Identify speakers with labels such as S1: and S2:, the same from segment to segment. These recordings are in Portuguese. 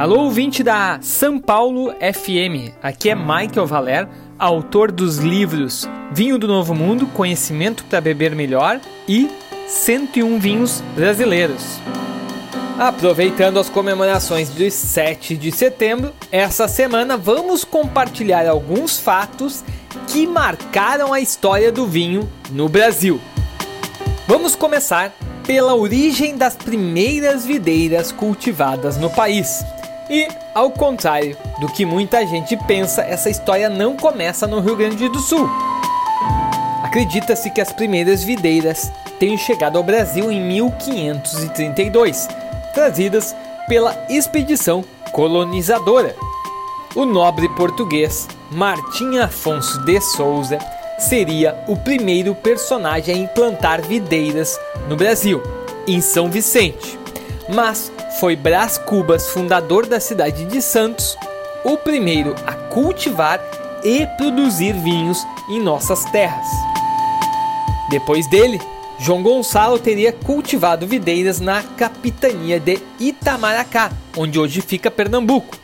S1: Alô, ouvinte da São Paulo FM. Aqui é Michael Valer, autor dos livros Vinho do Novo Mundo, Conhecimento para Beber Melhor e 101 Vinhos Brasileiros. Aproveitando as comemorações de 7 de setembro, essa semana vamos compartilhar alguns fatos que marcaram a história do vinho no Brasil. Vamos começar pela origem das primeiras videiras cultivadas no país. E, ao contrário do que muita gente pensa, essa história não começa no Rio Grande do Sul. Acredita-se que as primeiras videiras tenham chegado ao Brasil em 1532, trazidas pela expedição colonizadora. O nobre português Martim Afonso de Souza seria o primeiro personagem a implantar videiras no Brasil, em São Vicente. Mas foi Brás Cubas, fundador da cidade de Santos, o primeiro a cultivar e produzir vinhos em nossas terras. Depois dele, João Gonçalo teria cultivado videiras na capitania de Itamaracá, onde hoje fica Pernambuco.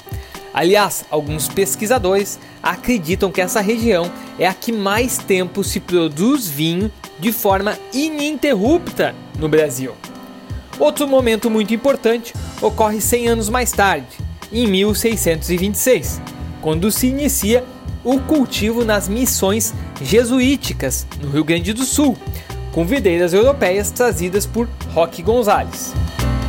S1: Aliás, alguns pesquisadores acreditam que essa região é a que mais tempo se produz vinho de forma ininterrupta no Brasil. Outro momento muito importante ocorre 100 anos mais tarde, em 1626, quando se inicia o cultivo nas missões jesuíticas no Rio Grande do Sul, com videiras europeias trazidas por Roque Gonzalez.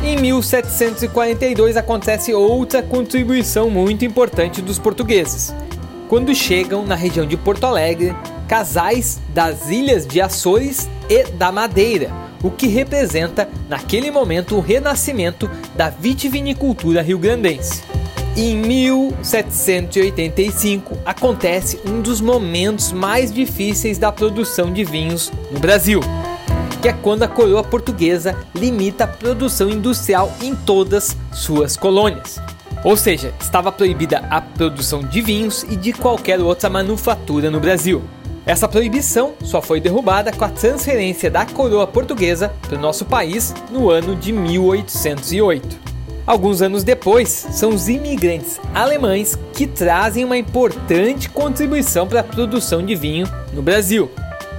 S1: Em 1742 acontece outra contribuição muito importante dos portugueses, quando chegam na região de Porto Alegre casais das ilhas de Açores e da Madeira, o que representa, naquele momento, o renascimento da vitivinicultura rio-grandense. Em 1785 acontece um dos momentos mais difíceis da produção de vinhos no Brasil, que é quando a coroa portuguesa limita a produção industrial em todas suas colônias. Ou seja, estava proibida a produção de vinhos e de qualquer outra manufatura no Brasil. Essa proibição só foi derrubada com a transferência da coroa portuguesa para o nosso país no ano de 1808. Alguns anos depois, são os imigrantes alemães que trazem uma importante contribuição para a produção de vinho no Brasil.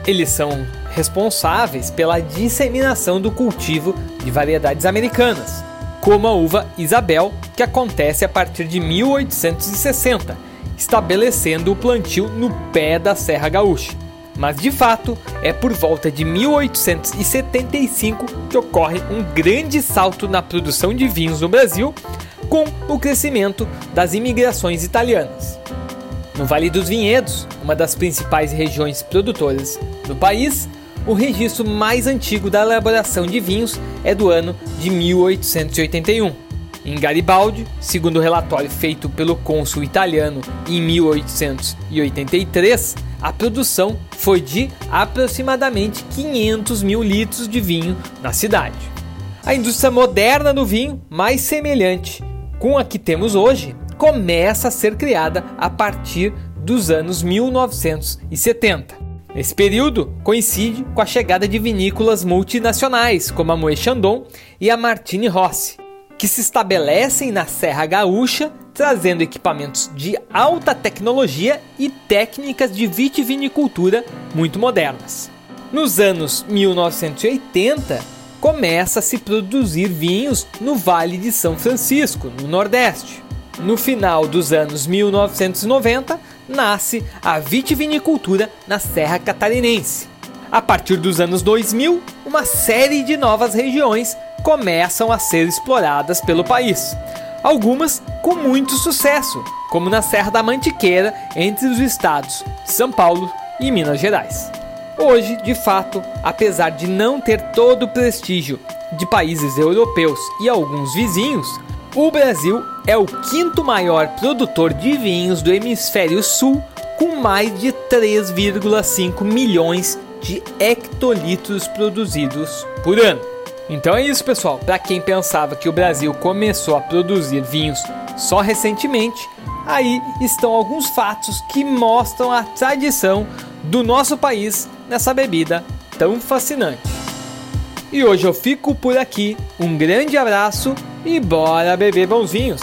S1: Eles são responsáveis pela disseminação do cultivo de variedades americanas, como a uva Isabel, que acontece a partir de 1860 estabelecendo o plantio no pé da Serra Gaúcha. Mas de fato, é por volta de 1875 que ocorre um grande salto na produção de vinhos no Brasil, com o crescimento das imigrações italianas. No Vale dos Vinhedos, uma das principais regiões produtoras do país, o registro mais antigo da elaboração de vinhos é do ano de 1881 em Garibaldi, segundo o relatório feito pelo cônsul italiano em 1883, a produção foi de aproximadamente 500 mil litros de vinho na cidade. A indústria moderna do vinho, mais semelhante com a que temos hoje, começa a ser criada a partir dos anos 1970. Nesse período, coincide com a chegada de vinícolas multinacionais como a Moët Chandon e a Martini Rossi, que se estabelecem na Serra Gaúcha, trazendo equipamentos de alta tecnologia e técnicas de vitivinicultura muito modernas. Nos anos 1980, começa a se produzir vinhos no Vale de São Francisco, no Nordeste. No final dos anos 1990, nasce a vitivinicultura na Serra Catarinense. A partir dos anos 2000, uma série de novas regiões começam a ser exploradas pelo país. Algumas com muito sucesso, como na Serra da Mantiqueira, entre os estados de São Paulo e Minas Gerais. Hoje, de fato, apesar de não ter todo o prestígio de países europeus e alguns vizinhos, o Brasil é o quinto maior produtor de vinhos do hemisfério sul, com mais de 3,5 milhões de hectolitros produzidos por ano. Então é isso, pessoal. Para quem pensava que o Brasil começou a produzir vinhos só recentemente, aí estão alguns fatos que mostram a tradição do nosso país nessa bebida tão fascinante. E hoje eu fico por aqui. Um grande abraço e bora beber bons vinhos!